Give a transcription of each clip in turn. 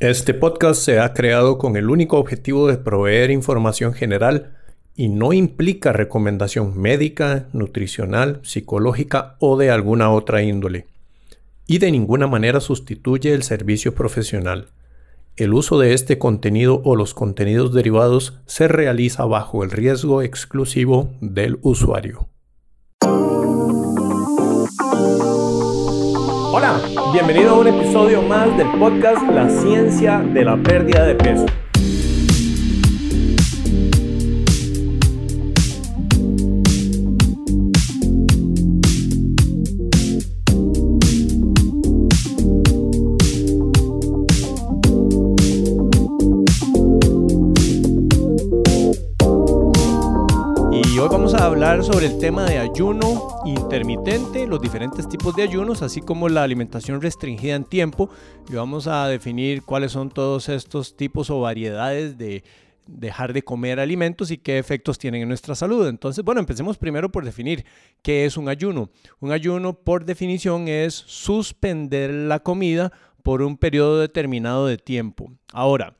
Este podcast se ha creado con el único objetivo de proveer información general y no implica recomendación médica, nutricional, psicológica o de alguna otra índole. Y de ninguna manera sustituye el servicio profesional. El uso de este contenido o los contenidos derivados se realiza bajo el riesgo exclusivo del usuario. Bienvenido a un episodio más del podcast La ciencia de la pérdida de peso. Sobre el tema de ayuno intermitente, los diferentes tipos de ayunos, así como la alimentación restringida en tiempo. Y vamos a definir cuáles son todos estos tipos o variedades de dejar de comer alimentos y qué efectos tienen en nuestra salud. Entonces, bueno, empecemos primero por definir qué es un ayuno. Un ayuno, por definición, es suspender la comida por un periodo determinado de tiempo. Ahora,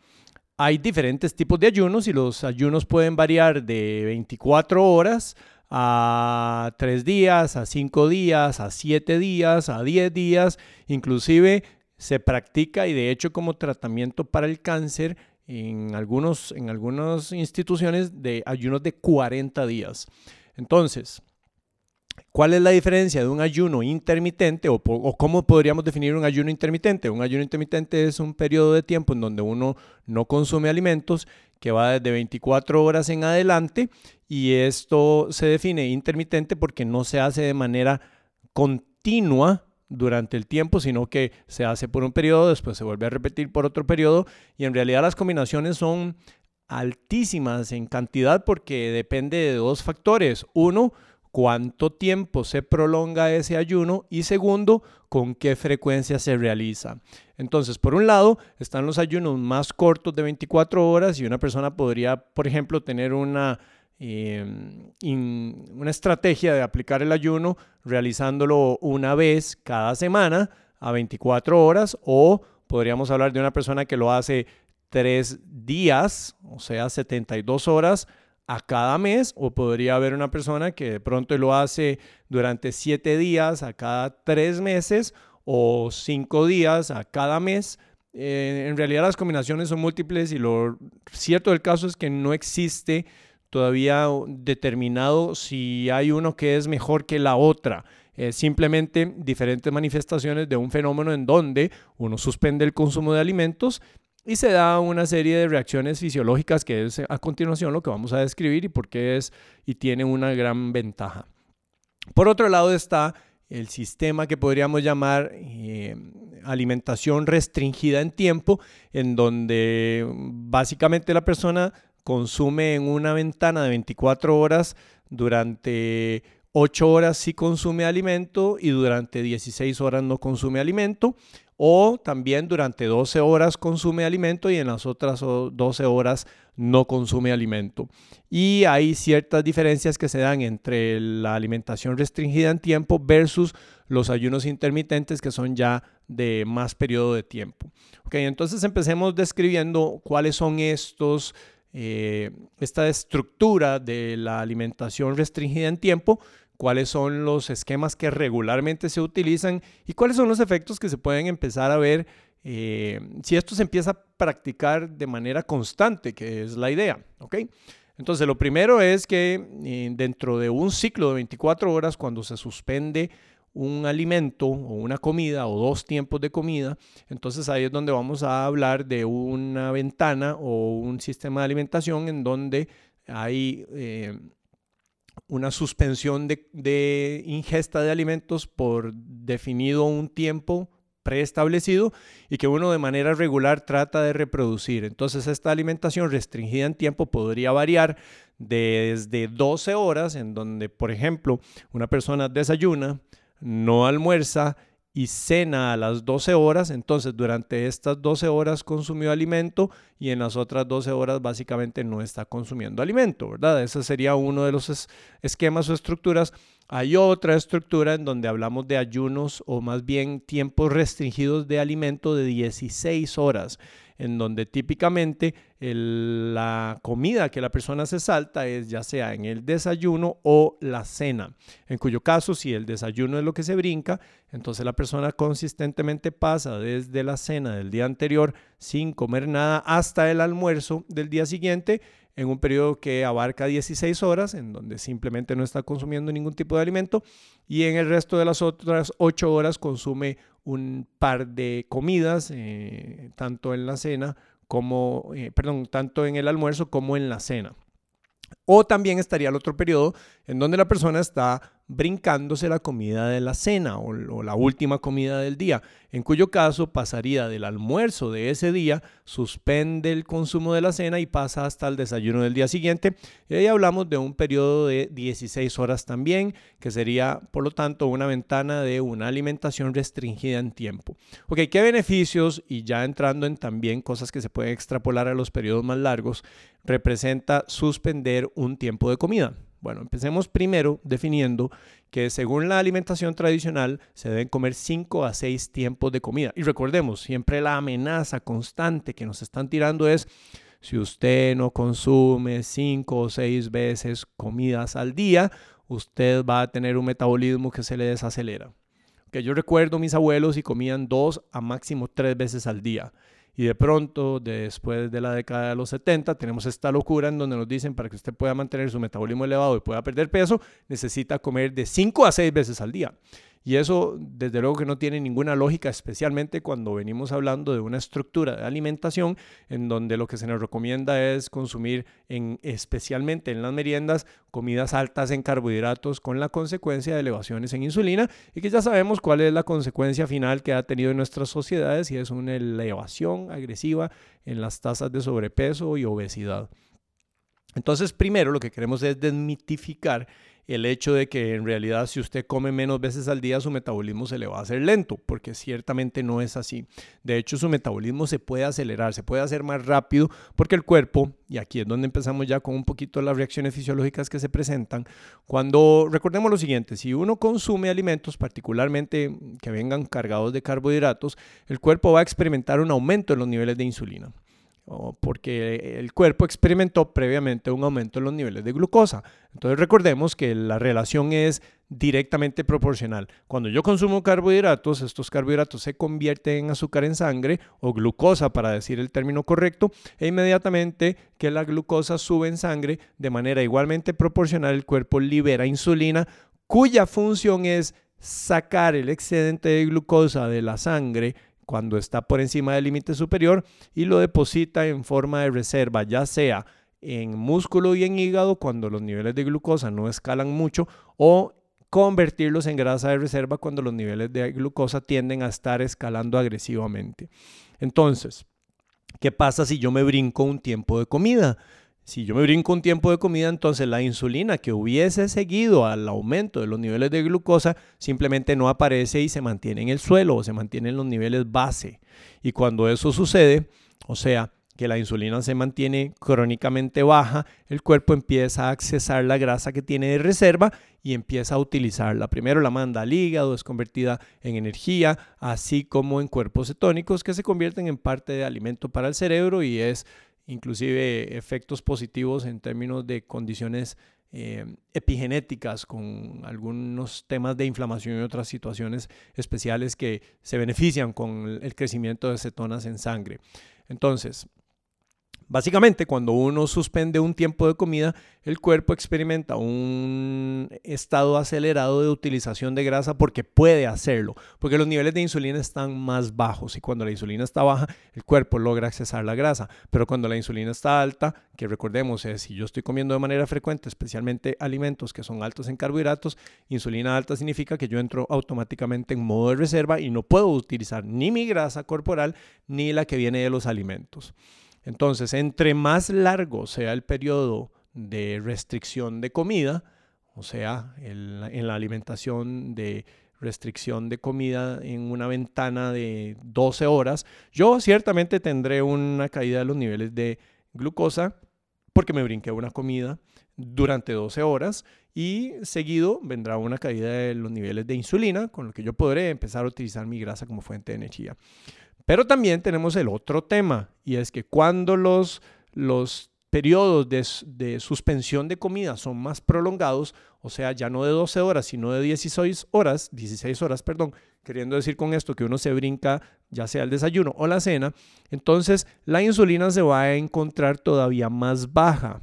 hay diferentes tipos de ayunos y los ayunos pueden variar de 24 horas a 3 días, a 5 días, a 7 días, a 10 días. Inclusive se practica y de hecho como tratamiento para el cáncer en, algunos, en algunas instituciones de ayunos de 40 días. Entonces, ¿Cuál es la diferencia de un ayuno intermitente o, cómo podríamos definir un ayuno intermitente? Un ayuno intermitente es un periodo de tiempo en donde uno no consume alimentos que va desde 24 horas en adelante y esto se define intermitente porque no se hace de manera continua durante el tiempo, sino que se hace por un periodo, después se vuelve a repetir por otro periodo y en realidad las combinaciones son altísimas en cantidad porque depende de dos factores. Uno, cuánto tiempo se prolonga ese ayuno y segundo, con qué frecuencia se realiza. Entonces, por un lado, están los ayunos más cortos de 24 horas y una persona podría, por ejemplo, tener una, em, una estrategia de aplicar el ayuno realizándolo una vez cada semana a 24 horas o podríamos hablar de una persona que lo hace tres días, o sea, 72 horas a cada mes o podría haber una persona que de pronto lo hace durante siete días a cada tres meses o cinco días a cada mes. Eh, en realidad las combinaciones son múltiples y lo cierto del caso es que no existe todavía determinado si hay uno que es mejor que la otra. simplemente diferentes manifestaciones de un fenómeno en donde uno suspende el consumo de alimentos y se da una serie de reacciones fisiológicas que es a continuación lo que vamos a describir y por qué es y tiene una gran ventaja. Por otro lado está el sistema que podríamos llamar eh, alimentación restringida en tiempo, en donde básicamente la persona consume en una ventana de 24 horas durante 8 horas sí consume alimento y durante 16 horas no consume alimento o también durante 12 horas consume alimento y en las otras 12 horas no consume alimento. Y hay ciertas diferencias que se dan entre la alimentación restringida en tiempo versus los ayunos intermitentes que son ya de más periodo de tiempo. Entonces empecemos describiendo cuáles son estos, eh, esta estructura de la alimentación restringida en tiempo cuáles son los esquemas que regularmente se utilizan y cuáles son los efectos que se pueden empezar a ver eh, si esto se empieza a practicar de manera constante, que es la idea. ¿ok? Entonces, lo primero es que eh, dentro de un ciclo de 24 horas, cuando se suspende un alimento o una comida o dos tiempos de comida, entonces ahí es donde vamos a hablar de una ventana o un sistema de alimentación en donde hay eh, una suspensión de, ingesta de alimentos por definido un tiempo preestablecido y que uno de manera regular trata de reproducir. Entonces esta alimentación restringida en tiempo podría variar desde 12 horas, en donde, por ejemplo, una persona desayuna, no almuerza y cena a las 12 horas, entonces durante estas 12 horas consumió alimento y en las otras 12 horas básicamente no está consumiendo alimento, ¿verdad? Ese sería uno de los esquemas o estructuras. Hay otra estructura en donde hablamos de ayunos o más bien tiempos restringidos de alimento de 16 horas, en donde típicamente la comida que la persona se salta es ya sea en el desayuno o la cena, en cuyo caso si el desayuno es lo que se brinca, entonces la persona consistentemente pasa desde la cena del día anterior sin comer nada hasta el almuerzo del día siguiente en un periodo que abarca 16 horas, en donde simplemente no está consumiendo ningún tipo de alimento, y en el resto de las otras 8 horas consume un par de comidas, eh, tanto en la cena como, eh, perdón, tanto en el almuerzo como en la cena. O también estaría el otro periodo en donde la persona está brincándose la comida de la cena o, la última comida del día, en cuyo caso pasaría del almuerzo de ese día, suspende el consumo de la cena y pasa hasta el desayuno del día siguiente. Y ahí hablamos de un periodo de 16 horas también, que sería por lo tanto una ventana de una alimentación restringida en tiempo. Ok, ¿qué beneficios? Y ya entrando en también cosas que se pueden extrapolar a los periodos más largos, representa suspender un tiempo de comida. Bueno, empecemos primero definiendo que según la alimentación tradicional se deben comer 5 a 6 tiempos de comida. Y recordemos, siempre la amenaza constante que nos están tirando es si usted no consume 5 o 6 veces comidas al día, usted va a tener un metabolismo que se le desacelera. Que yo recuerdo mis abuelos y comían 2 a máximo 3 veces al día. Y de pronto, después de la década de los 70, tenemos esta locura en donde nos dicen para que usted pueda mantener su metabolismo elevado y pueda perder peso, necesita comer de 5 a 6 veces al día. Y eso, desde luego que no tiene ninguna lógica, especialmente cuando venimos hablando de una estructura de alimentación en donde lo que se nos recomienda es consumir, en, especialmente en las meriendas, comidas altas en carbohidratos con la consecuencia de elevaciones en insulina y que ya sabemos cuál es la consecuencia final que ha tenido en nuestras sociedades y es una elevación agresiva en las tasas de sobrepeso y obesidad. Entonces, primero lo que queremos es desmitificar el hecho de que en realidad si usted come menos veces al día su metabolismo se le va a hacer lento, porque ciertamente no es así. De hecho, su metabolismo se puede acelerar, se puede hacer más rápido porque el cuerpo, y aquí es donde empezamos ya con un poquito las reacciones fisiológicas que se presentan, cuando recordemos lo siguiente, si uno consume alimentos particularmente que vengan cargados de carbohidratos, el cuerpo va a experimentar un aumento en los niveles de insulina porque el cuerpo experimentó previamente un aumento en los niveles de glucosa. Entonces recordemos que la relación es directamente proporcional. Cuando yo consumo carbohidratos, estos carbohidratos se convierten en azúcar en sangre o glucosa para decir el término correcto, e inmediatamente que la glucosa sube en sangre de manera igualmente proporcional, el cuerpo libera insulina cuya función es sacar el excedente de glucosa de la sangre cuando está por encima del límite superior y lo deposita en forma de reserva, ya sea en músculo y en hígado cuando los niveles de glucosa no escalan mucho o convertirlos en grasa de reserva cuando los niveles de glucosa tienden a estar escalando agresivamente. Entonces, ¿qué pasa si yo me brinco un tiempo de comida? Si yo me brinco un tiempo de comida, entonces la insulina que hubiese seguido al aumento de los niveles de glucosa simplemente no aparece y se mantiene en el suelo o se mantiene en los niveles base. Y cuando eso sucede, o sea, que la insulina se mantiene crónicamente baja, el cuerpo empieza a accesar la grasa que tiene de reserva y empieza a utilizarla. Primero la manda al hígado, es convertida en energía, así como en cuerpos cetónicos que se convierten en parte de alimento para el cerebro y es inclusive efectos positivos en términos de condiciones eh, epigenéticas con algunos temas de inflamación y otras situaciones especiales que se benefician con el crecimiento de cetonas en sangre. Entonces, Básicamente, cuando uno suspende un tiempo de comida, el cuerpo experimenta un estado acelerado de utilización de grasa porque puede hacerlo, porque los niveles de insulina están más bajos y cuando la insulina está baja, el cuerpo logra accesar la grasa, pero cuando la insulina está alta, que recordemos es si yo estoy comiendo de manera frecuente, especialmente alimentos que son altos en carbohidratos, insulina alta significa que yo entro automáticamente en modo de reserva y no puedo utilizar ni mi grasa corporal ni la que viene de los alimentos. Entonces, entre más largo sea el periodo de restricción de comida, o sea, en la alimentación de restricción de comida en una ventana de 12 horas, yo ciertamente tendré una caída de los niveles de glucosa porque me brinqué una comida durante 12 horas y seguido vendrá una caída de los niveles de insulina, con lo que yo podré empezar a utilizar mi grasa como fuente de energía. Pero también tenemos el otro tema y es que cuando los, los periodos de, suspensión de comida son más prolongados, o sea, ya no de 12 horas, sino de 16 horas, 16 horas, perdón, queriendo decir con esto que uno se brinca ya sea el desayuno o la cena, entonces la insulina se va a encontrar todavía más baja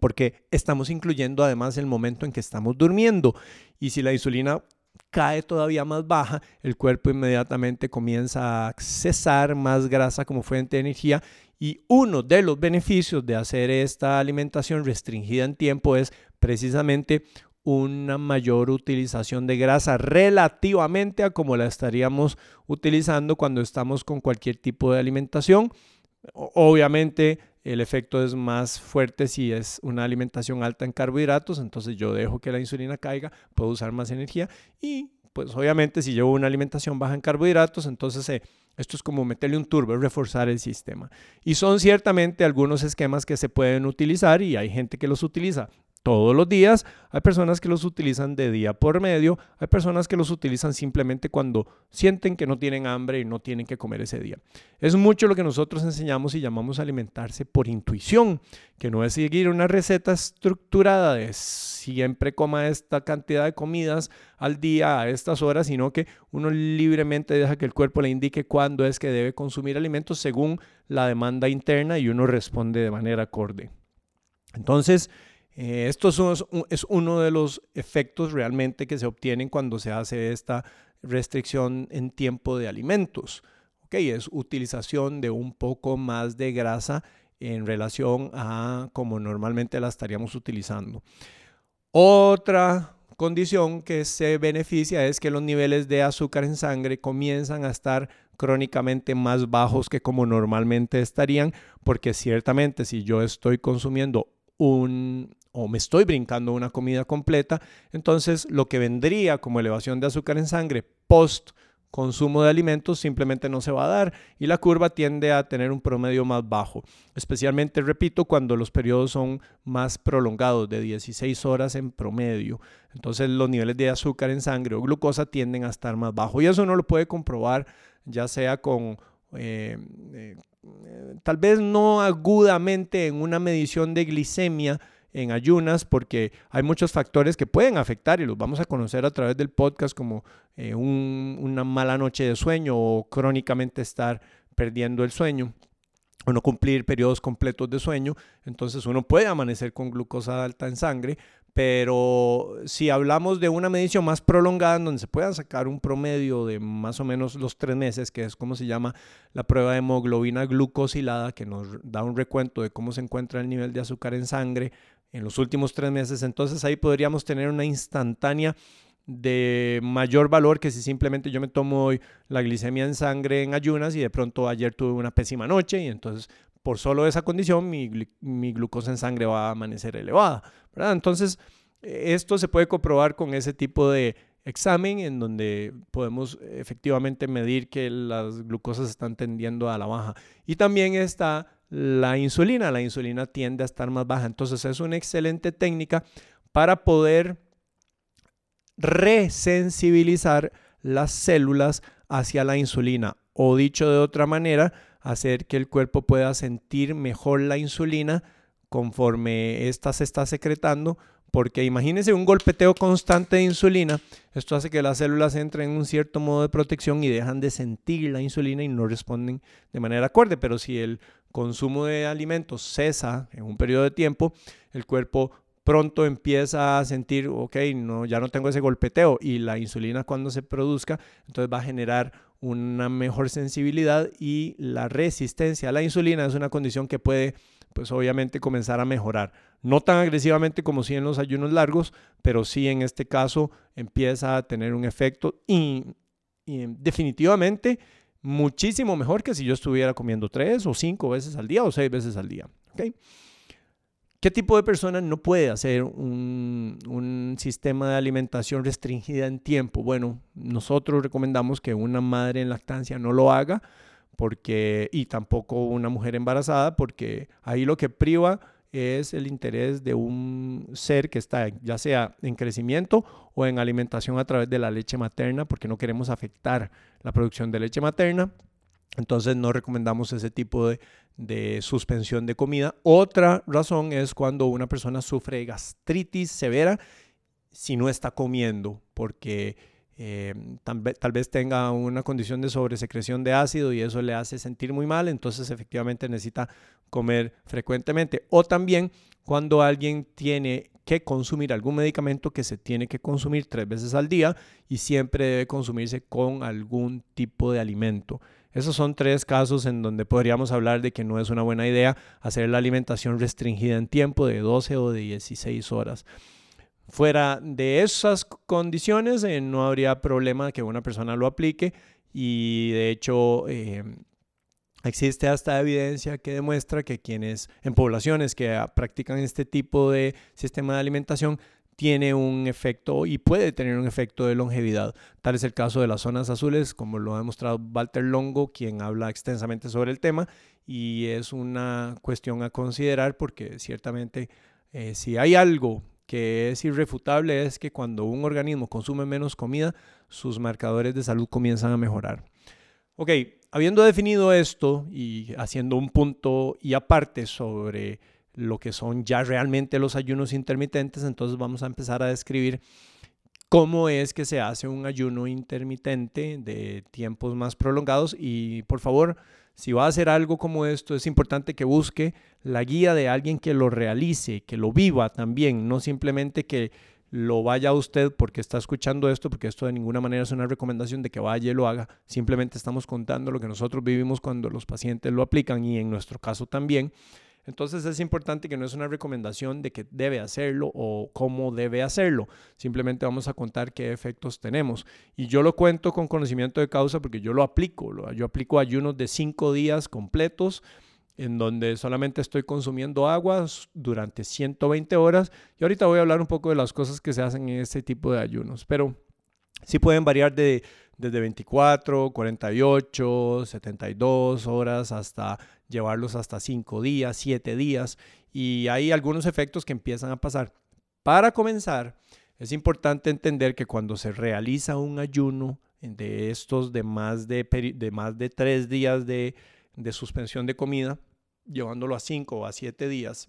porque estamos incluyendo además el momento en que estamos durmiendo y si la insulina cae todavía más baja, el cuerpo inmediatamente comienza a accesar más grasa como fuente de energía y uno de los beneficios de hacer esta alimentación restringida en tiempo es precisamente una mayor utilización de grasa relativamente a como la estaríamos utilizando cuando estamos con cualquier tipo de alimentación. Obviamente el efecto es más fuerte si es una alimentación alta en carbohidratos, entonces yo dejo que la insulina caiga, puedo usar más energía y pues obviamente si llevo una alimentación baja en carbohidratos, entonces eh, esto es como meterle un turbo, reforzar el sistema. Y son ciertamente algunos esquemas que se pueden utilizar y hay gente que los utiliza todos los días, hay personas que los utilizan de día por medio, hay personas que los utilizan simplemente cuando sienten que no tienen hambre y no tienen que comer ese día. Es mucho lo que nosotros enseñamos y llamamos alimentarse por intuición, que no es seguir una receta estructurada de siempre coma esta cantidad de comidas al día a estas horas, sino que uno libremente deja que el cuerpo le indique cuándo es que debe consumir alimentos según la demanda interna y uno responde de manera acorde. Entonces, eh, esto es, uno de los efectos realmente que se obtienen cuando se hace esta restricción en tiempo de alimentos. Okay, es utilización de un poco más de grasa en relación a como normalmente la estaríamos utilizando. Otra condición que se beneficia es que los niveles de azúcar en sangre comienzan a estar crónicamente más bajos que como normalmente estarían, porque ciertamente si yo estoy consumiendo un, o me estoy brincando una comida completa, entonces lo que vendría como elevación de azúcar en sangre post consumo de alimentos simplemente no se va a dar y la curva tiende a tener un promedio más bajo, especialmente, repito, cuando los periodos son más prolongados, de 16 horas en promedio. Entonces los niveles de azúcar en sangre o glucosa tienden a estar más bajos y eso uno lo puede comprobar ya sea con... Eh, eh, tal vez no agudamente en una medición de glicemia, en ayunas porque hay muchos factores que pueden afectar y los vamos a conocer a través del podcast como eh, una mala noche de sueño o crónicamente estar perdiendo el sueño o no cumplir periodos completos de sueño, entonces uno puede amanecer con glucosa alta en sangre, pero si hablamos de una medición más prolongada en donde se pueda sacar un promedio de más o menos los tres meses, que es como se llama la prueba de hemoglobina glucosilada, que nos da un recuento de cómo se encuentra el nivel de azúcar en sangre en los últimos tres meses, entonces ahí podríamos tener una instantánea de mayor valor que si simplemente yo me tomo hoy la glicemia en sangre en ayunas y de pronto ayer tuve una pésima noche y entonces por solo esa condición mi, mi glucosa en sangre va a amanecer elevada. ¿verdad? Entonces esto se puede comprobar con ese tipo de examen en donde podemos efectivamente medir que las glucosas están tendiendo a la baja. Y también está la insulina. La insulina tiende a estar más baja. Entonces es una excelente técnica para poder resensibilizar las células hacia la insulina. O dicho de otra manera, hacer que el cuerpo pueda sentir mejor la insulina conforme ésta se está secretando porque imagínense un golpeteo constante de insulina, esto hace que las células entren en un cierto modo de protección y dejan de sentir la insulina y no responden de manera acorde, pero si el consumo de alimentos cesa en un periodo de tiempo, el cuerpo pronto empieza a sentir, ok, no, ya no tengo ese golpeteo y la insulina cuando se produzca, entonces va a generar una mejor sensibilidad y la resistencia a la insulina es una condición que puede pues obviamente comenzar a mejorar. No tan agresivamente como si en los ayunos largos, pero sí en este caso empieza a tener un efecto y, definitivamente muchísimo mejor que si yo estuviera comiendo tres o cinco veces al día o seis veces al día. ¿Qué tipo de persona no puede hacer un, un, sistema de alimentación restringida en tiempo? Bueno, nosotros recomendamos que una madre en lactancia no lo haga porque, y tampoco una mujer embarazada, porque ahí lo que priva es el interés de un ser que está ya sea en crecimiento o en alimentación a través de la leche materna, porque no queremos afectar la producción de leche materna. Entonces no recomendamos ese tipo de, de, suspensión de comida. Otra razón es cuando una persona sufre gastritis severa si no está comiendo, porque eh, tal, vez tenga una condición de sobresecreción de ácido y eso le hace sentir muy mal, entonces efectivamente necesita comer frecuentemente. O también cuando alguien tiene que consumir algún medicamento que se tiene que consumir tres veces al día y siempre debe consumirse con algún tipo de alimento. Esos son tres casos en donde podríamos hablar de que no es una buena idea hacer la alimentación restringida en tiempo de 12 o de 16 horas. Fuera de esas condiciones, eh, no habría problema que una persona lo aplique y de hecho eh, existe hasta evidencia que demuestra que quienes en poblaciones que practican este tipo de sistema de alimentación tiene un efecto y puede tener un efecto de longevidad. Tal es el caso de las zonas azules, como lo ha demostrado Walter Longo, quien habla extensamente sobre el tema, y es una cuestión a considerar porque ciertamente eh, si hay algo que es irrefutable es que cuando un organismo consume menos comida, sus marcadores de salud comienzan a mejorar. Ok, habiendo definido esto y haciendo un punto y aparte sobre lo que son ya realmente los ayunos intermitentes, entonces vamos a empezar a describir cómo es que se hace un ayuno intermitente de tiempos más prolongados y por favor, si va a hacer algo como esto, es importante que busque la guía de alguien que lo realice, que lo viva también, no simplemente que lo vaya usted porque está escuchando esto, porque esto de ninguna manera es una recomendación de que vaya y lo haga, simplemente estamos contando lo que nosotros vivimos cuando los pacientes lo aplican y en nuestro caso también. Entonces es importante que no es una recomendación de que debe hacerlo o cómo debe hacerlo. Simplemente vamos a contar qué efectos tenemos. Y yo lo cuento con conocimiento de causa porque yo lo aplico. Yo aplico ayunos de cinco días completos en donde solamente estoy consumiendo agua durante 120 horas. Y ahorita voy a hablar un poco de las cosas que se hacen en este tipo de ayunos. Pero sí pueden variar de desde 24, 48, 72 horas hasta llevarlos hasta 5 días, 7 días y hay algunos efectos que empiezan a pasar. Para comenzar, es importante entender que cuando se realiza un ayuno de estos de más de, de, más de 3 días de, de suspensión de comida, llevándolo a 5 o a 7 días,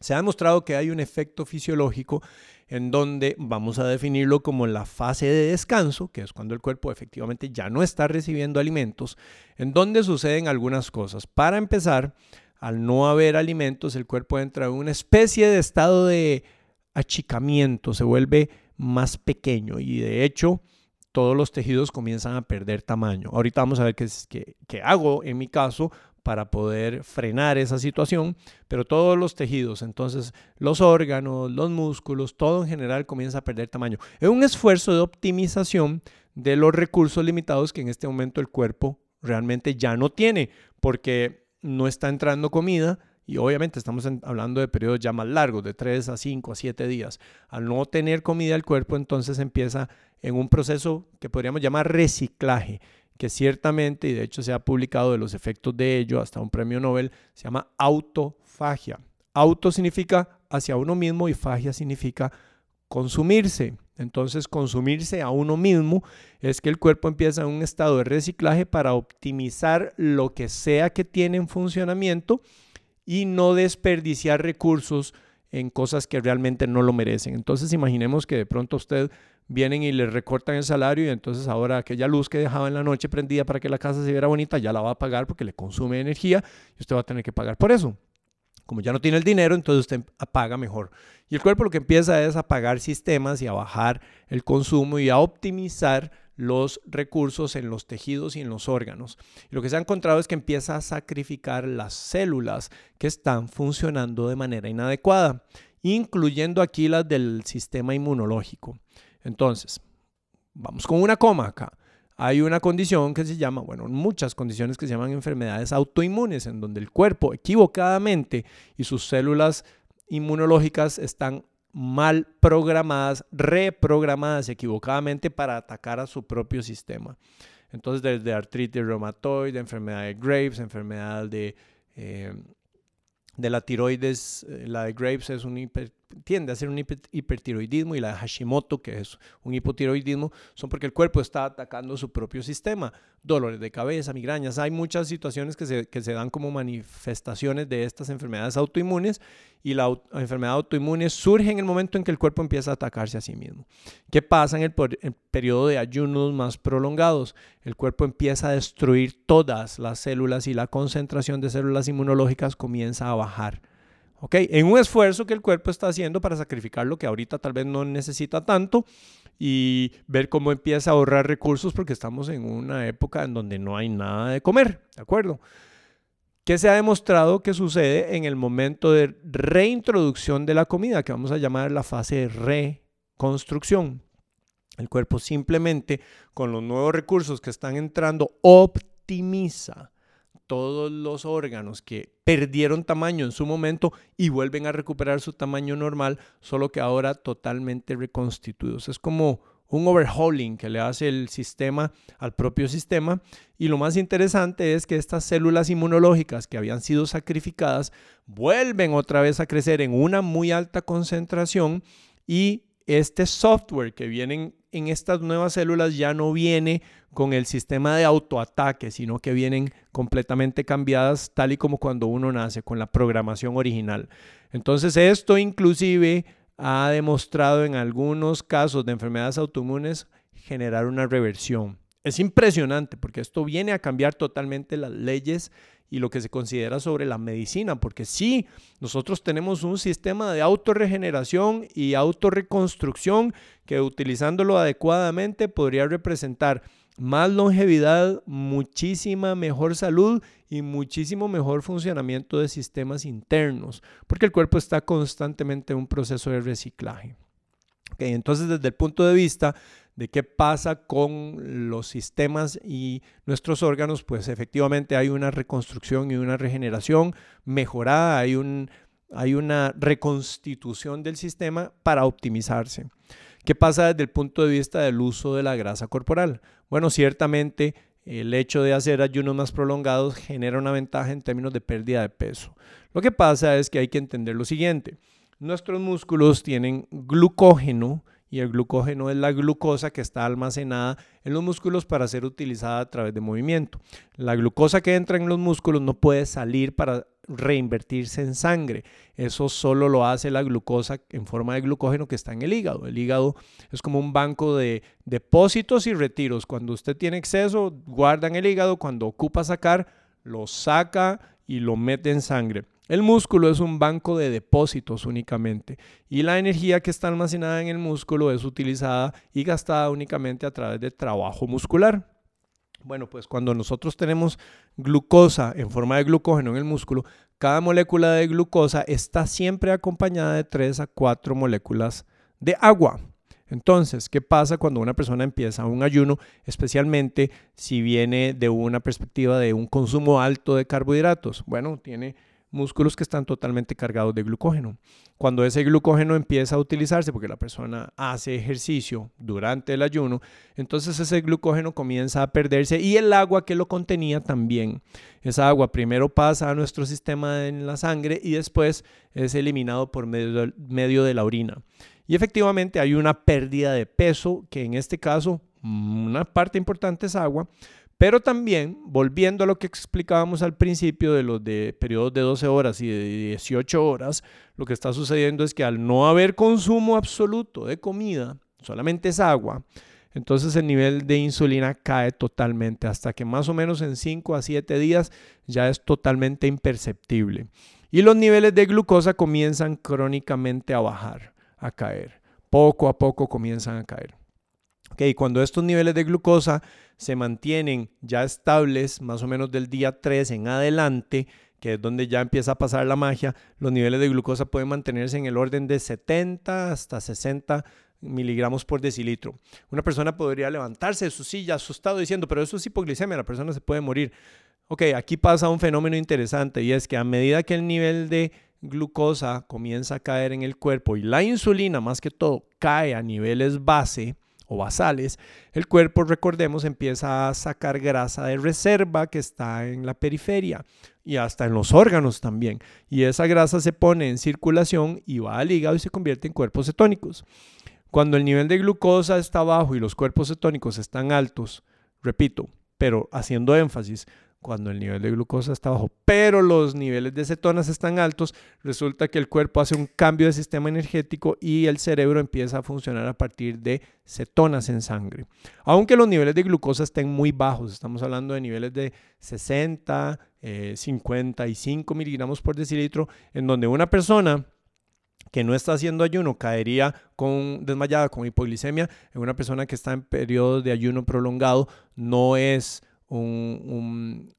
se ha demostrado que hay un efecto fisiológico en donde vamos a definirlo como la fase de descanso, que es cuando el cuerpo efectivamente ya no está recibiendo alimentos, en donde suceden algunas cosas. Para empezar, al no haber alimentos, el cuerpo entra en una especie de estado de achicamiento, se vuelve más pequeño y de hecho todos los tejidos comienzan a perder tamaño. Ahorita vamos a ver qué, qué, hago en mi caso para poder frenar esa situación, pero todos los tejidos, entonces los órganos, los músculos, todo en general comienza a perder tamaño. Es un esfuerzo de optimización de los recursos limitados que en este momento el cuerpo realmente ya no tiene, porque no está entrando comida, y obviamente estamos hablando de periodos ya más largos, de 3 a 5 a 7 días. Al no tener comida el cuerpo, entonces empieza en un proceso que podríamos llamar reciclaje que ciertamente, y de hecho se ha publicado de los efectos de ello hasta un premio Nobel, se llama autofagia. Auto significa hacia uno mismo y fagia significa consumirse. Entonces, consumirse a uno mismo es que el cuerpo empieza en un estado de reciclaje para optimizar lo que sea que tiene en funcionamiento y no desperdiciar recursos en cosas que realmente no lo merecen. Entonces, imaginemos que de pronto usted vienen y le recortan el salario y entonces ahora aquella luz que dejaba en la noche prendida para que la casa se viera bonita ya la va a pagar porque le consume energía y usted va a tener que pagar por eso. Como ya no tiene el dinero, entonces usted apaga mejor. Y el cuerpo lo que empieza es a apagar sistemas y a bajar el consumo y a optimizar los recursos en los tejidos y en los órganos. Lo que se ha encontrado es que empieza a sacrificar las células que están funcionando de manera inadecuada, incluyendo aquí las del sistema inmunológico. Entonces, vamos con una coma acá. Hay una condición que se llama, bueno, muchas condiciones que se llaman enfermedades autoinmunes, en donde el cuerpo equivocadamente y sus células inmunológicas están mal programadas, reprogramadas equivocadamente para atacar a su propio sistema. Entonces, desde artritis reumatoide, enfermedad de Graves, enfermedad de, eh, de la tiroides, eh, la de Graves es un tiende a ser un hipertiroidismo y la de Hashimoto, que es un hipotiroidismo, son porque el cuerpo está atacando su propio sistema. Dolores de cabeza, migrañas, hay muchas situaciones que se, que se dan como manifestaciones de estas enfermedades autoinmunes y la, enfermedad autoinmune surge en el momento en que el cuerpo empieza a atacarse a sí mismo. ¿Qué pasa en el, el periodo de ayunos más prolongados? El cuerpo empieza a destruir todas las células y la concentración de células inmunológicas comienza a bajar. ¿Ok? En un esfuerzo que el cuerpo está haciendo para sacrificar lo que ahorita tal vez no necesita tanto y ver cómo empieza a ahorrar recursos porque estamos en una época en donde no hay nada de comer, ¿de acuerdo? ¿Qué se ha demostrado que sucede en el momento de reintroducción de la comida, que vamos a llamar la fase de reconstrucción? El cuerpo simplemente con los nuevos recursos que están entrando optimiza todos los órganos que perdieron tamaño en su momento y vuelven a recuperar su tamaño normal, solo que ahora totalmente reconstituidos. Es como un overhauling que le hace el sistema al propio sistema. Y lo más interesante es que estas células inmunológicas que habían sido sacrificadas vuelven otra vez a crecer en una muy alta concentración y este software que viene en estas nuevas células ya no viene con el sistema de autoataque, sino que vienen completamente cambiadas tal y como cuando uno nace, con la programación original. Entonces esto inclusive ha demostrado en algunos casos de enfermedades autoinmunes generar una reversión. Es impresionante porque esto viene a cambiar totalmente las leyes y lo que se considera sobre la medicina, porque sí, nosotros tenemos un sistema de autorregeneración y autorreconstrucción que utilizándolo adecuadamente podría representar más longevidad, muchísima mejor salud y muchísimo mejor funcionamiento de sistemas internos, porque el cuerpo está constantemente en un proceso de reciclaje. Entonces, desde el punto de vista de qué pasa con los sistemas y nuestros órganos, pues efectivamente hay una reconstrucción y una regeneración mejorada, hay, un, hay una reconstitución del sistema para optimizarse. ¿Qué pasa desde el punto de vista del uso de la grasa corporal? Bueno, ciertamente el hecho de hacer ayunos más prolongados genera una ventaja en términos de pérdida de peso. Lo que pasa es que hay que entender lo siguiente. Nuestros músculos tienen glucógeno y el glucógeno es la glucosa que está almacenada en los músculos para ser utilizada a través de movimiento. La glucosa que entra en los músculos no puede salir para reinvertirse en sangre. Eso solo lo hace la glucosa en forma de glucógeno que está en el hígado. El hígado es como un banco de depósitos y retiros. Cuando usted tiene exceso, guarda en el hígado. Cuando ocupa sacar, lo saca y lo mete en sangre. El músculo es un banco de depósitos únicamente y la energía que está almacenada en el músculo es utilizada y gastada únicamente a través de trabajo muscular. Bueno, pues cuando nosotros tenemos glucosa en forma de glucógeno en el músculo, cada molécula de glucosa está siempre acompañada de 3 a 4 moléculas de agua. Entonces, ¿qué pasa cuando una persona empieza un ayuno, especialmente si viene de una perspectiva de un consumo alto de carbohidratos? Bueno, tiene músculos que están totalmente cargados de glucógeno. Cuando ese glucógeno empieza a utilizarse, porque la persona hace ejercicio durante el ayuno, entonces ese glucógeno comienza a perderse y el agua que lo contenía también. Esa agua primero pasa a nuestro sistema en la sangre y después es eliminado por medio, medio de la orina. Y efectivamente hay una pérdida de peso, que en este caso una parte importante es agua, pero también, volviendo a lo que explicábamos al principio de los de periodos de 12 horas y de 18 horas, lo que está sucediendo es que al no haber consumo absoluto de comida, solamente es agua, entonces el nivel de insulina cae totalmente hasta que más o menos en 5 a 7 días ya es totalmente imperceptible. Y los niveles de glucosa comienzan crónicamente a bajar, a caer. Poco a poco comienzan a caer. Okay, cuando estos niveles de glucosa se mantienen ya estables, más o menos del día 3 en adelante, que es donde ya empieza a pasar la magia, los niveles de glucosa pueden mantenerse en el orden de 70 hasta 60 miligramos por decilitro. Una persona podría levantarse de su silla asustado diciendo, pero eso es hipoglicemia, la persona se puede morir. Ok, aquí pasa un fenómeno interesante y es que a medida que el nivel de glucosa comienza a caer en el cuerpo y la insulina más que todo cae a niveles base, o basales, el cuerpo, recordemos, empieza a sacar grasa de reserva que está en la periferia y hasta en los órganos también. Y esa grasa se pone en circulación y va al hígado y se convierte en cuerpos cetónicos. Cuando el nivel de glucosa está bajo y los cuerpos cetónicos están altos, repito, pero haciendo énfasis, cuando el nivel de glucosa está bajo, pero los niveles de cetonas están altos, resulta que el cuerpo hace un cambio de sistema energético y el cerebro empieza a funcionar a partir de cetonas en sangre. Aunque los niveles de glucosa estén muy bajos, estamos hablando de niveles de 60, 55 eh, miligramos por decilitro, en donde una persona que no está haciendo ayuno caería con desmayada con hipoglicemia en una persona que está en periodo de ayuno prolongado no es un,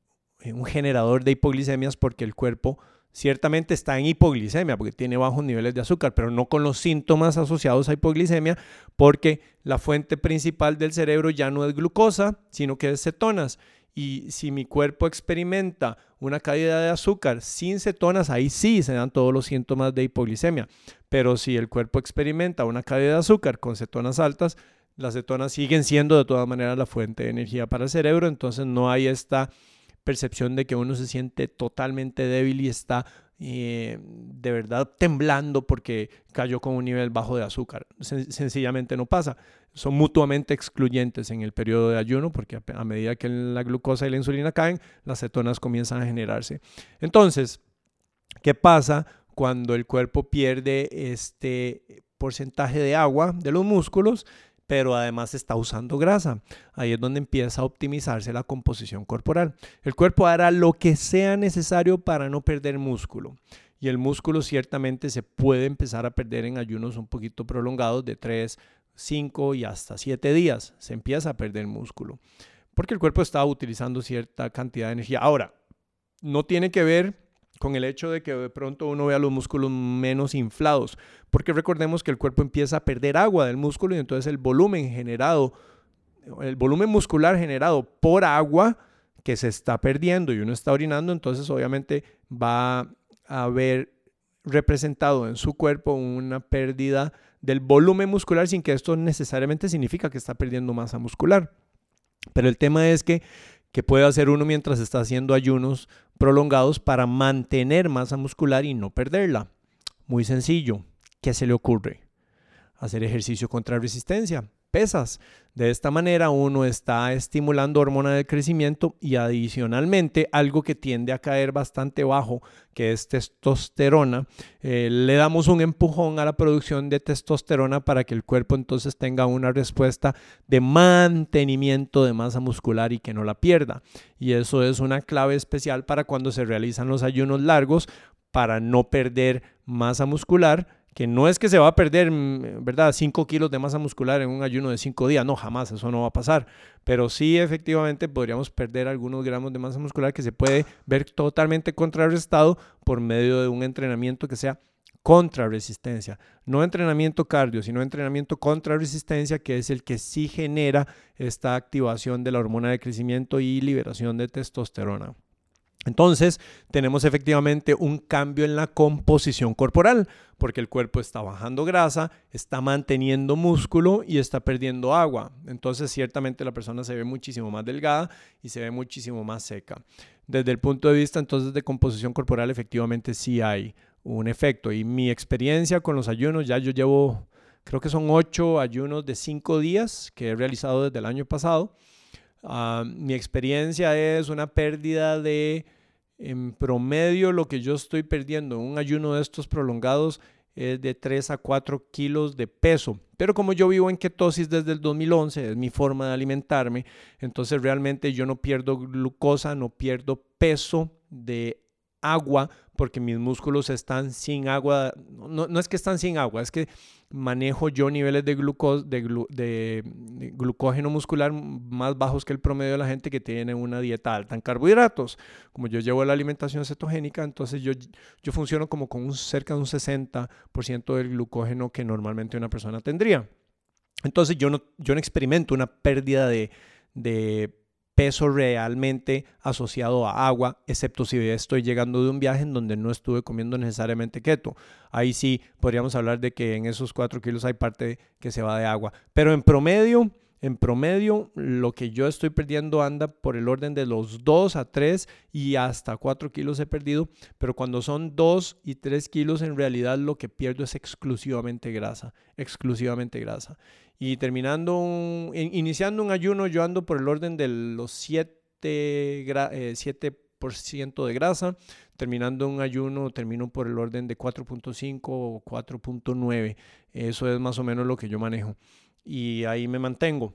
un, generador de hipoglicemias porque el cuerpo ciertamente está en hipoglicemia porque tiene bajos niveles de azúcar, pero no con los síntomas asociados a hipoglicemia porque la fuente principal del cerebro ya no es glucosa, sino que es cetonas. Y si mi cuerpo experimenta una caída de azúcar sin cetonas, ahí sí se dan todos los síntomas de hipoglicemia. Pero si el cuerpo experimenta una caída de azúcar con cetonas altas, las cetonas siguen siendo de todas maneras la fuente de energía para el cerebro, entonces no hay esta percepción de que uno se siente totalmente débil y está eh, de verdad temblando porque cayó con un nivel bajo de azúcar. sencillamente no pasa. Son mutuamente excluyentes en el periodo de ayuno porque a, medida que la glucosa y la insulina caen, las cetonas comienzan a generarse. Entonces, ¿qué pasa cuando el cuerpo pierde este porcentaje de agua de los músculos? Pero además está usando grasa. Ahí es donde empieza a optimizarse la composición corporal. El cuerpo hará lo que sea necesario para no perder músculo. Y el músculo ciertamente se puede empezar a perder en ayunos un poquito prolongados de 3, 5 y hasta 7 días. Se empieza a perder músculo. Porque el cuerpo está utilizando cierta cantidad de energía. Ahora, no tiene que ver con el hecho de que de pronto uno vea los músculos menos inflados, porque recordemos que el cuerpo empieza a perder agua del músculo y entonces el volumen generado, el volumen muscular generado por agua que se está perdiendo y uno está orinando, entonces obviamente va a haber representado en su cuerpo una pérdida del volumen muscular sin que esto necesariamente significa que está perdiendo masa muscular. Pero el tema es que que puede hacer uno mientras está haciendo ayunos prolongados para mantener masa muscular y no perderla. Muy sencillo. ¿Qué se le ocurre? Hacer ejercicio contra resistencia pesas. De esta manera uno está estimulando hormona del crecimiento y adicionalmente algo que tiende a caer bastante bajo, que es testosterona, eh, le damos un empujón a la producción de testosterona para que el cuerpo entonces tenga una respuesta de mantenimiento de masa muscular y que no la pierda. Y eso es una clave especial para cuando se realizan los ayunos largos para no perder masa muscular que no es que se va a perder, mm, ¿verdad?, 5 kilos de masa muscular en un ayuno de 5 días, no, jamás, eso no va a pasar, pero sí efectivamente podríamos perder algunos gramos de masa muscular que se puede ver totalmente contrarrestado por medio de un entrenamiento que sea contra resistencia, no entrenamiento cardio, sino entrenamiento contra resistencia, que es el que sí genera esta activación de la hormona de crecimiento y liberación de testosterona. Entonces, tenemos efectivamente un cambio en la composición corporal, porque el cuerpo está bajando grasa, está manteniendo músculo y está perdiendo agua. Entonces, ciertamente la persona se ve muchísimo más delgada y se ve muchísimo más seca. Desde el punto de vista entonces de composición corporal, efectivamente sí hay un efecto. Y mi experiencia con los ayunos, ya yo llevo, creo que son ocho ayunos de cinco días que he realizado desde el año pasado. Ah, mi experiencia es una pérdida de, en promedio, lo que yo estoy perdiendo en un ayuno de estos prolongados es de 3 a 4 kilos de peso. Pero como yo vivo en ketosis desde el 2011, es mi forma de alimentarme, entonces realmente yo no pierdo glucosa, no pierdo peso de agua porque mis músculos están sin agua. No, no es que están sin agua, es que manejo yo niveles de, de, glucógeno muscular más bajos que el promedio de la gente que tiene una dieta alta en carbohidratos. Como yo llevo la alimentación cetogénica, entonces yo, yo funciono como con un, cerca de un 60% del glucógeno que normalmente una persona tendría. Entonces yo no, yo no experimento una pérdida de peso realmente asociado a agua, excepto si estoy llegando de un viaje en donde no estuve comiendo necesariamente keto. Ahí sí podríamos hablar de que en esos 4 kilos hay parte que se va de agua. Pero en promedio, en promedio, lo que yo estoy perdiendo anda por el orden de los 2 a 3 y hasta 4 kilos he perdido, pero cuando son 2 y 3 kilos, en realidad lo que pierdo es exclusivamente grasa, exclusivamente grasa. Y terminando, iniciando un ayuno, yo ando por el orden de los 7, eh, 7% de grasa. Terminando un ayuno, termino por el orden de 4.5 o 4.9. Eso es más o menos lo que yo manejo y ahí me mantengo.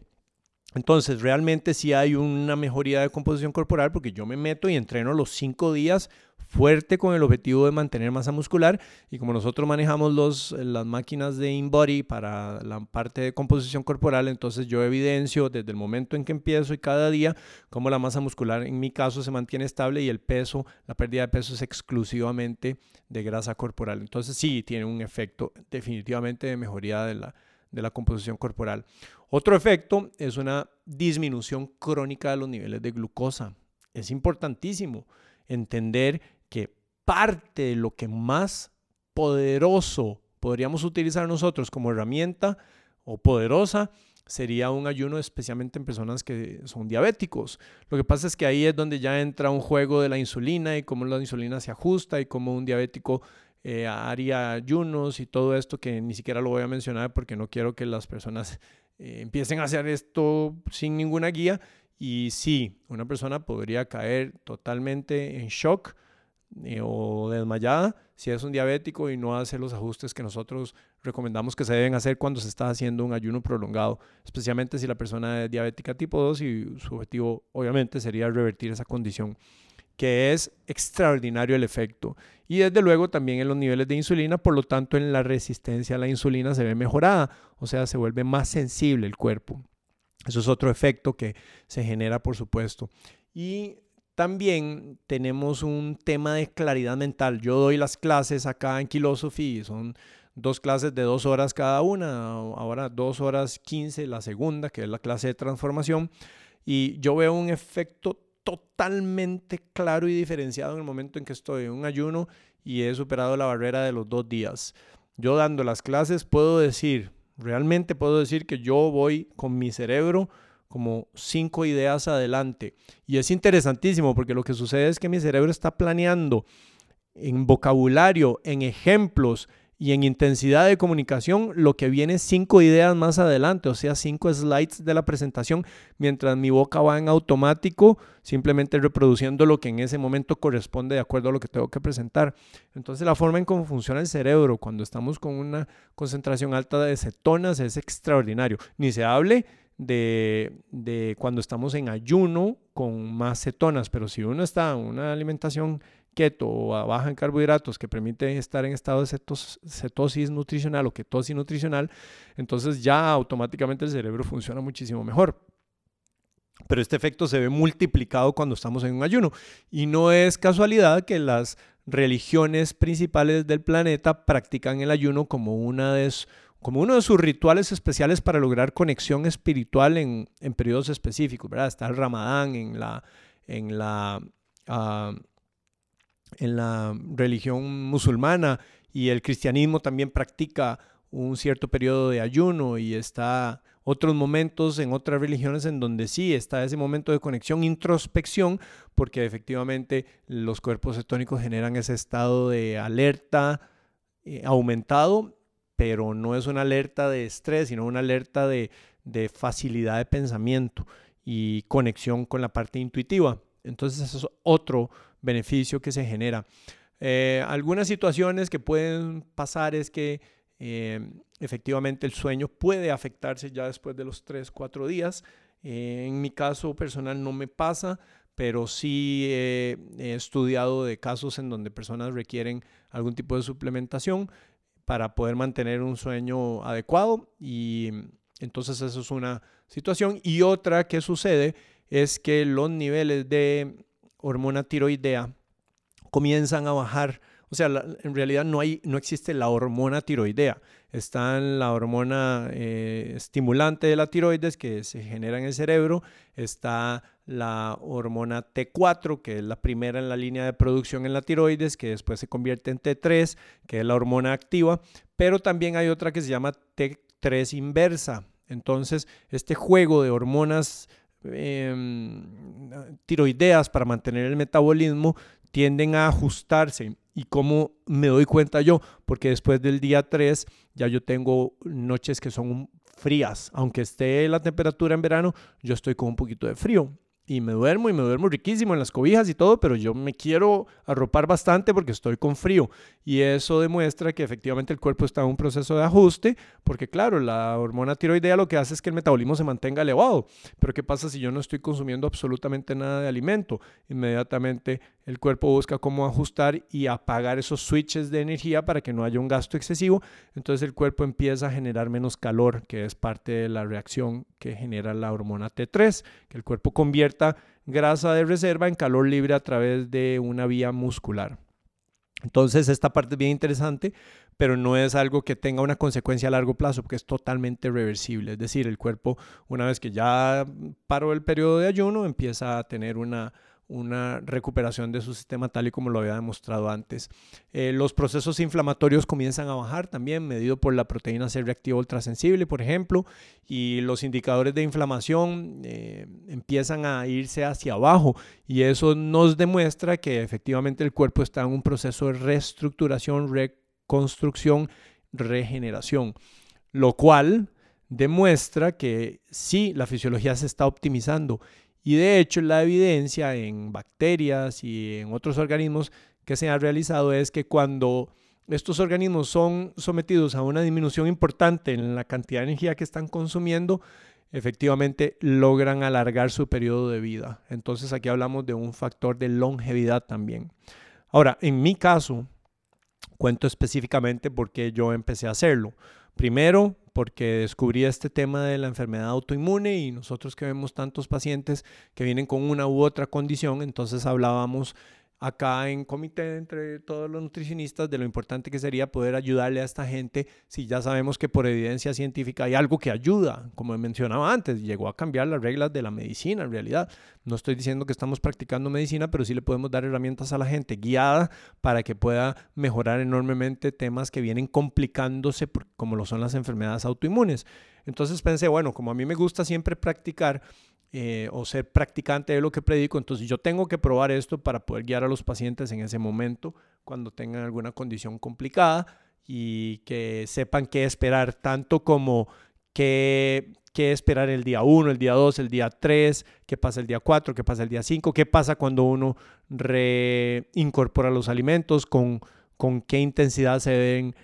Entonces, realmente sí hay una mejoría de composición corporal porque yo me meto y entreno los cinco días fuerte con el objetivo de mantener masa muscular y como nosotros manejamos los, las máquinas de InBody para la parte de composición corporal, entonces yo evidencio desde el momento en que empiezo y cada día cómo la masa muscular en mi caso se mantiene estable y el peso, la pérdida de peso es exclusivamente de grasa corporal. Entonces sí, tiene un efecto definitivamente de mejoría de la, de la composición corporal. Otro efecto es una disminución crónica de los niveles de glucosa. Es importantísimo entender que parte de lo que más poderoso podríamos utilizar nosotros como herramienta o poderosa sería un ayuno especialmente en personas que son diabéticos. Lo que pasa es que ahí es donde ya entra un juego de la insulina y cómo la insulina se ajusta y cómo un diabético eh, haría ayunos y todo esto que ni siquiera lo voy a mencionar porque no quiero que las personas eh, empiecen a hacer esto sin ninguna guía. Y sí, una persona podría caer totalmente en shock eh, o desmayada si es un diabético y no hace los ajustes que nosotros recomendamos que se deben hacer cuando se está haciendo un ayuno prolongado, especialmente si la persona es diabética tipo 2 y su objetivo obviamente sería revertir esa condición que es extraordinario el efecto. Y desde luego también en los niveles de insulina, por lo tanto en la resistencia a la insulina se ve mejorada, o sea, se vuelve más sensible el cuerpo. Eso es otro efecto que se genera, por supuesto. Y también tenemos un tema de claridad mental. Yo doy las clases acá en Philosophy, son dos clases de dos horas cada una, ahora dos horas quince la segunda, que es la clase de transformación. Y yo veo un efecto totalmente claro y diferenciado en el momento en que estoy en un ayuno y he superado la barrera de los dos días. Yo dando las clases puedo decir, realmente puedo decir que yo voy con mi cerebro como cinco ideas adelante. Y es interesantísimo porque lo que sucede es que mi cerebro está planeando en vocabulario, en ejemplos, y en intensidad de comunicación lo que viene cinco ideas más adelante, o sea, cinco slides de la presentación, mientras mi boca va en automático, simplemente reproduciendo lo que en ese momento corresponde de acuerdo a lo que tengo que presentar. Entonces la forma en cómo funciona el cerebro cuando estamos con una concentración alta de cetonas es extraordinario. Ni se hable de, de, cuando estamos en ayuno con más cetonas, pero si uno está en una alimentación keto o baja en carbohidratos que permite estar en estado de cetosis nutricional o ketosis nutricional, entonces ya automáticamente el cerebro funciona muchísimo mejor. Pero este efecto se ve multiplicado cuando estamos en un ayuno. Y no es casualidad que las religiones principales del planeta practican el ayuno como, una de, como uno de sus rituales especiales para lograr conexión espiritual en, en periodos específicos. ¿verdad? Está el ramadán en la, en la ah, en la religión musulmana y el cristianismo también practica un cierto periodo de ayuno y está otros momentos en otras religiones en donde sí está ese momento de conexión, introspección, porque efectivamente los cuerpos cetónicos generan ese estado de alerta eh, aumentado, pero no es una alerta de estrés, sino una alerta de, de facilidad de pensamiento y conexión con la parte intuitiva. Entonces eso es otro beneficio que se genera. Eh, algunas situaciones que pueden pasar es que eh, efectivamente el sueño puede afectarse ya después de los 3, 4 días. Eh, en mi caso personal no me pasa, pero sí he estudiado de casos en donde personas requieren algún tipo de suplementación para poder mantener un sueño adecuado y entonces eso es una situación. Y otra que sucede es que los niveles de hormona tiroidea comienzan a bajar. O sea, en realidad no, hay, no existe la hormona tiroidea. Está la hormona eh, estimulante de la tiroides que se genera en el cerebro. Está la hormona T4, que es la primera en la línea de producción en la tiroides, que después se convierte en T3, que es la hormona activa. Pero también hay otra que se llama T3 inversa. Entonces, este juego de hormonas em, tiroideas para mantener el metabolismo tienden a ajustarse. ¿Y cómo me doy cuenta yo? Porque después del día 3 ya yo tengo noches que son frías. Aunque esté la temperatura en verano, yo estoy con un poquito de frío y me duermo y me duermo riquísimo en las cobijas y todo, pero yo me quiero arropar bastante porque estoy con frío. Y eso demuestra que efectivamente el cuerpo está en un proceso de ajuste, porque claro, la hormona tiroidea lo que hace es que el metabolismo se mantenga elevado, pero ¿qué pasa si yo no estoy consumiendo absolutamente nada de alimento? Inmediatamente el cuerpo busca cómo ajustar y apagar esos switches de energía para que no haya un gasto excesivo, entonces el cuerpo empieza a generar menos calor, que es parte de la reacción que genera la hormona T3, que el cuerpo convierte grasa de reserva en calor libre a través de una vía muscular. Entonces, esta parte es bien interesante, pero no es algo que tenga una consecuencia a largo plazo, porque es totalmente reversible. Es decir, el cuerpo, una vez que ya paró el periodo de ayuno, empieza a tener una una recuperación de su sistema tal y como lo había demostrado antes. Eh, los procesos inflamatorios comienzan a bajar también, medido por la proteína C reactiva ultrasensible, por ejemplo, y los indicadores de inflamación eh, empiezan a irse hacia abajo y eso nos demuestra que efectivamente el cuerpo está en un proceso de reestructuración, reconstrucción, regeneración, lo cual demuestra que sí, la fisiología se está optimizando y de hecho la evidencia en bacterias y en otros organismos que se ha realizado es que cuando estos organismos son sometidos a una disminución importante en la cantidad de energía que están consumiendo, efectivamente logran alargar su periodo de vida. Entonces aquí hablamos de un factor de longevidad también. Ahora, en mi caso, cuento específicamente por qué yo empecé a hacerlo. Primero, porque descubrí este tema de la enfermedad autoinmune y nosotros que vemos tantos pacientes que vienen con una u otra condición, entonces hablábamos acá en comité entre todos los nutricionistas de lo importante que sería poder ayudarle a esta gente si ya sabemos que por evidencia científica hay algo que ayuda, como mencionaba antes, llegó a cambiar las reglas de la medicina en realidad. No estoy diciendo que estamos practicando medicina, pero sí le podemos dar herramientas a la gente guiada para que pueda mejorar enormemente temas que vienen complicándose como lo son las enfermedades autoinmunes. Entonces pensé, bueno, como a mí me gusta siempre practicar, eh, o ser practicante de lo que predico, entonces yo tengo que probar esto para poder guiar a los pacientes en ese momento cuando tengan alguna condición complicada y que sepan qué esperar, tanto como qué, qué esperar el día 1, el día 2, el día 3, qué pasa el día 4, qué pasa el día 5, qué pasa cuando uno reincorpora los alimentos, con, con qué intensidad se deben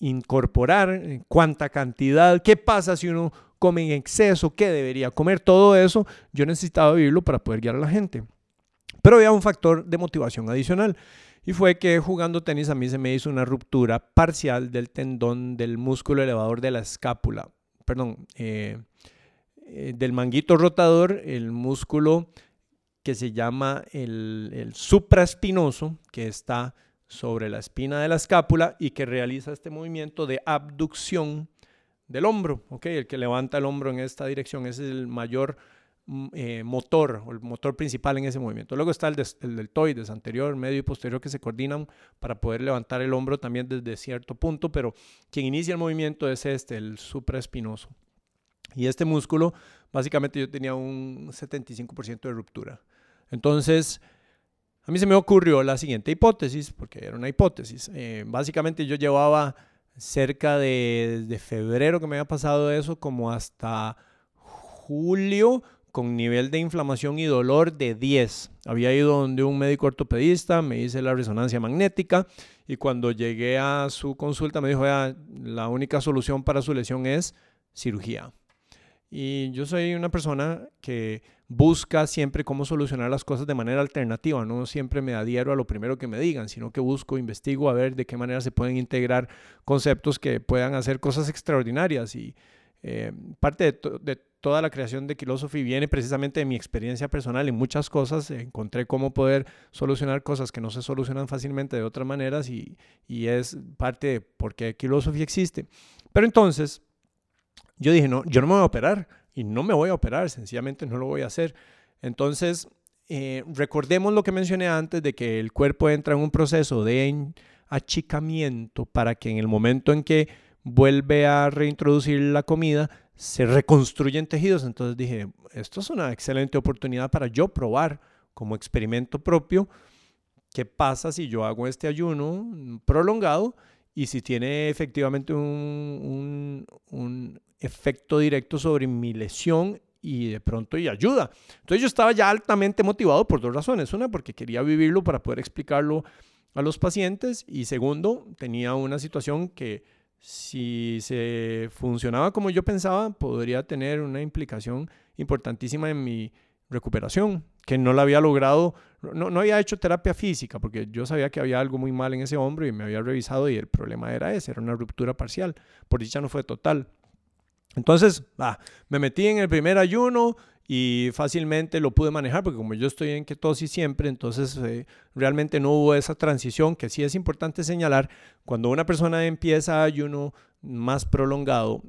reincorporar, cuánta cantidad, qué pasa si uno come en exceso, qué debería comer, todo eso yo necesitaba vivirlo para poder guiar a la gente. Pero había un factor de motivación adicional y fue que jugando tenis a mí se me hizo una ruptura parcial del tendón del músculo elevador de la escápula, perdón, eh, eh, del manguito rotador, el músculo que se llama el, el supraespinoso, que está sobre la espina de la escápula y que realiza este movimiento de abducción del hombro, ¿ok? El que levanta el hombro en esta dirección es el mayor mm, eh, motor o el motor principal en ese movimiento. Luego está el, el, deltoides anterior, medio y posterior que se coordinan para poder levantar el hombro también desde cierto punto, pero quien inicia el movimiento es este, el supraespinoso. Y este músculo, básicamente yo tenía un 75% de ruptura. Entonces, a mí se me ocurrió la siguiente hipótesis, porque era una hipótesis. Eh, básicamente yo llevaba cerca de, febrero que me había pasado eso, como hasta julio con nivel de inflamación y dolor de 10. Había ido donde un médico ortopedista, me hice la resonancia magnética y cuando llegué a su consulta me dijo, la única solución para su lesión es cirugía. Y yo soy una persona que busca siempre cómo solucionar las cosas de manera alternativa. No siempre me adhiero a lo primero que me digan, sino que busco, investigo a ver de qué manera se pueden integrar conceptos que puedan hacer cosas extraordinarias. Y eh, parte de, toda la creación de Philosophy viene precisamente de mi experiencia personal en muchas cosas. Encontré cómo poder solucionar cosas que no se solucionan fácilmente de otras maneras y, y es parte de por qué Philosophy existe. Pero entonces yo dije, no, yo no me voy a operar y no me voy a operar, sencillamente no lo voy a hacer. Entonces, eh, recordemos lo que mencioné antes de que el cuerpo entra en un proceso de achicamiento para que en el momento en que vuelve a reintroducir la comida, se reconstruyen tejidos. Entonces dije, esto es una excelente oportunidad para yo probar como experimento propio qué pasa si yo hago este ayuno prolongado y si tiene efectivamente un, un efecto directo sobre mi lesión y de pronto y ayuda. Entonces yo estaba ya altamente motivado por dos razones. Una, porque quería vivirlo para poder explicarlo a los pacientes y segundo, tenía una situación que si se funcionaba como yo pensaba, podría tener una implicación importantísima en mi recuperación, que no la había logrado, no, no había hecho terapia física, porque yo sabía que había algo muy mal en ese hombro y me había revisado y el problema era ese, era una ruptura parcial. Por dicha no fue total. Entonces, ah, me metí en el primer ayuno y fácilmente lo pude manejar porque como yo estoy en ketosis siempre, entonces eh, realmente no hubo esa transición que sí es importante señalar. Cuando una persona empieza ayuno más prolongado,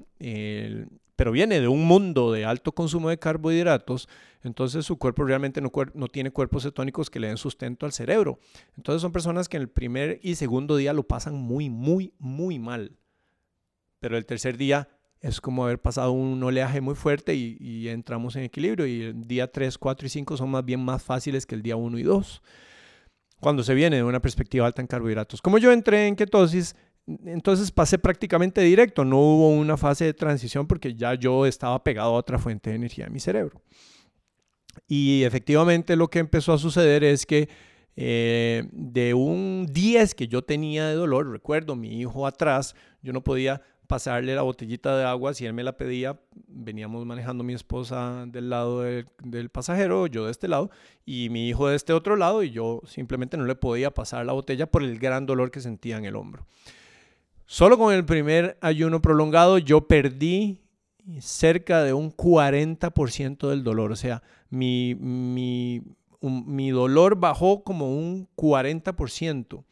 pero viene de un mundo de alto consumo de carbohidratos, entonces su cuerpo realmente no, no, tiene cuerpos cetónicos que le den sustento al cerebro. Entonces son personas que en el primer y segundo día lo pasan muy, muy, muy mal. Pero el tercer día es como haber pasado un oleaje muy fuerte y, entramos en equilibrio y el día 3, 4 y 5 son más bien más fáciles que el día 1 y 2 cuando se viene de una perspectiva alta en carbohidratos. Como yo entré en ketosis, entonces pasé prácticamente directo, no hubo una fase de transición porque ya yo estaba pegado a otra fuente de energía en mi cerebro. Y efectivamente lo que empezó a suceder es que eh, de un 10 que yo tenía de dolor, recuerdo mi hijo atrás, yo no podía pasarle la botellita de agua si él me la pedía. Veníamos manejando mi esposa del lado del, pasajero, yo de este lado, y mi hijo de este otro lado, y yo simplemente no le podía pasar la botella por el gran dolor que sentía en el hombro. Solo con el primer ayuno prolongado yo perdí cerca de un 40% del dolor, o sea, mi, mi, mi dolor bajó como un 40%,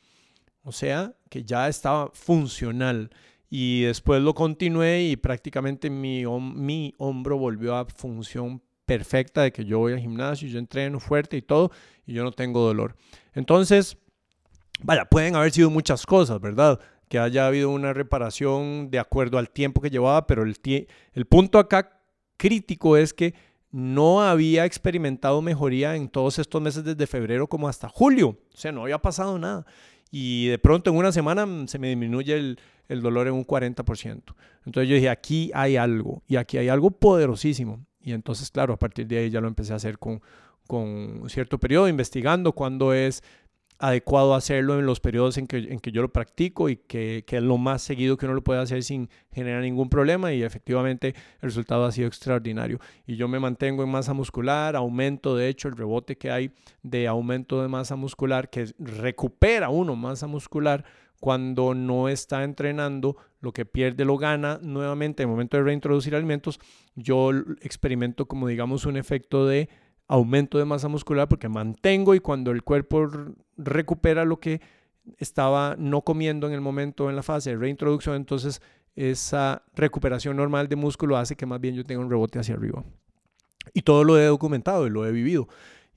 o sea, que ya estaba funcional y después lo continué y prácticamente mi, mi hombro volvió a función perfecta de que yo voy al gimnasio, yo entreno fuerte y todo y yo no tengo dolor. Entonces, vaya, pueden haber sido muchas cosas, ¿verdad? Que haya habido una reparación de acuerdo al tiempo que llevaba, pero el, el punto acá crítico es que no había experimentado mejoría en todos estos meses desde febrero como hasta julio. O sea, no había pasado nada. Y de pronto en una semana se me disminuye el, el dolor en un 40%. Entonces yo dije, aquí hay algo y aquí hay algo poderosísimo. Y entonces, claro, a partir de ahí ya lo empecé a hacer con, con cierto periodo, investigando cuándo es adecuado hacerlo en los periodos en que, en que yo lo practico y que, que, es lo más seguido que uno lo puede hacer sin generar ningún problema y efectivamente el resultado ha sido extraordinario. Y yo me mantengo en masa muscular, aumento de hecho el rebote que hay de aumento de masa muscular, que recupera uno masa muscular cuando no está entrenando, lo que pierde lo gana nuevamente en el momento de reintroducir alimentos, yo experimento como digamos un efecto de aumento de masa muscular porque mantengo y cuando el cuerpo recupera lo que estaba no comiendo en el momento en la fase de reintroducción, entonces esa recuperación normal de músculo hace que más bien yo tenga un rebote hacia arriba. Y todo lo he documentado y lo he vivido.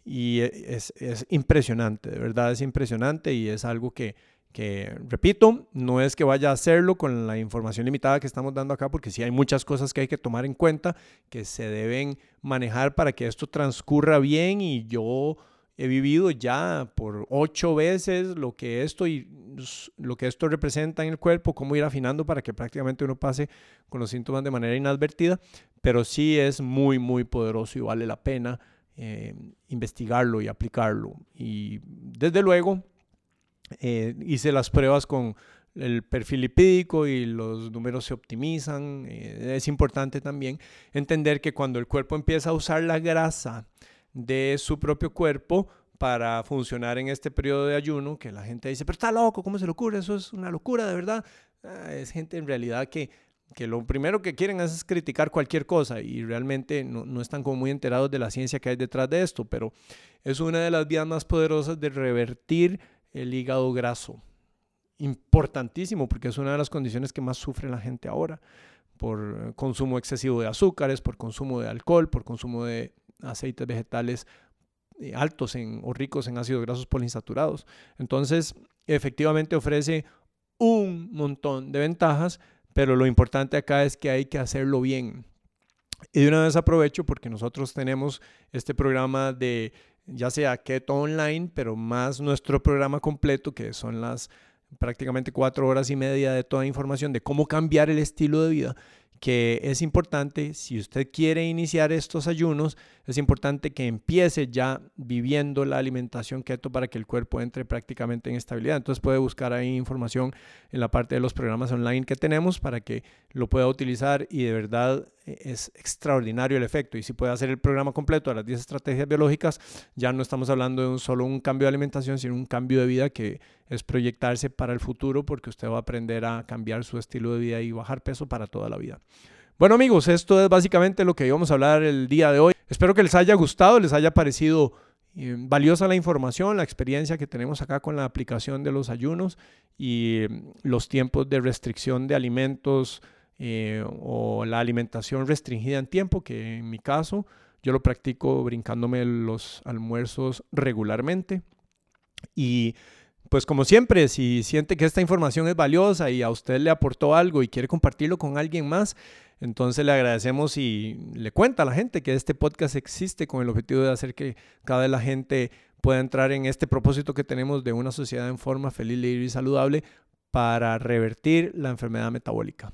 Y es, es impresionante, de verdad es impresionante y es algo que, que repito, no es que vaya a hacerlo con la información limitada que estamos dando acá, porque sí hay muchas cosas que hay que tomar en cuenta, que se deben manejar para que esto transcurra bien y yo he vivido ya por ocho veces lo que esto y lo que esto representa en el cuerpo, cómo ir afinando para que prácticamente uno pase con los síntomas de manera inadvertida, pero sí es muy, muy poderoso y vale la pena eh, investigarlo y aplicarlo. Y desde luego, eh, hice las pruebas con el perfil lipídico y los números se optimizan. Eh, es importante también entender que cuando el cuerpo empieza a usar la grasa de su propio cuerpo para funcionar en este periodo de ayuno, que la gente dice, pero está loco, ¿cómo se le ocurre? Eso es una locura, de verdad. Ah, es gente en realidad que, que lo primero que quieren es criticar cualquier cosa y realmente no, no, están como muy enterados de la ciencia que hay detrás de esto, pero es una de las vías más poderosas de revertir el hígado graso. Importantísimo porque es una de las condiciones que más sufre la gente ahora por consumo excesivo de azúcares, por consumo de alcohol, por consumo de aceites vegetales eh, altos en, o ricos en ácidos grasos poliinsaturados. Entonces, efectivamente ofrece un montón de ventajas, pero lo importante acá es que hay que hacerlo bien. Y de una vez aprovecho porque nosotros tenemos este programa de ya sea Keto Online, pero más nuestro programa completo, que son las prácticamente cuatro horas y media de toda información de cómo cambiar el estilo de vida que es importante, si usted quiere iniciar estos ayunos, es importante que empiece ya viviendo la alimentación keto para que el cuerpo entre prácticamente en estabilidad. Entonces puede buscar ahí información en la parte de los programas online que tenemos para que lo pueda utilizar y de verdad eh, es extraordinario el efecto. Y si puede hacer el programa completo de las 10 estrategias biológicas, ya no estamos hablando de un solo un cambio de alimentación, sino un cambio de vida que es proyectarse para el futuro porque usted va a aprender a cambiar su estilo de vida y bajar peso para toda la vida. Bueno amigos, esto es básicamente lo que íbamos a hablar el día de hoy. Espero que les haya gustado, les haya parecido eh, valiosa la información, la experiencia que tenemos acá con la aplicación de los ayunos y mm, los tiempos de restricción de alimentos eh, o la alimentación restringida en tiempo, que en mi caso yo lo practico brincándome los almuerzos regularmente. Y pues como siempre, si siente que esta información es valiosa y a usted le aportó algo y quiere compartirlo con alguien más, entonces le agradecemos y le cuenta a la gente que este podcast existe con el objetivo de hacer que cada vez la gente pueda entrar en este propósito que tenemos de una sociedad en forma feliz, libre y saludable para revertir la enfermedad metabólica.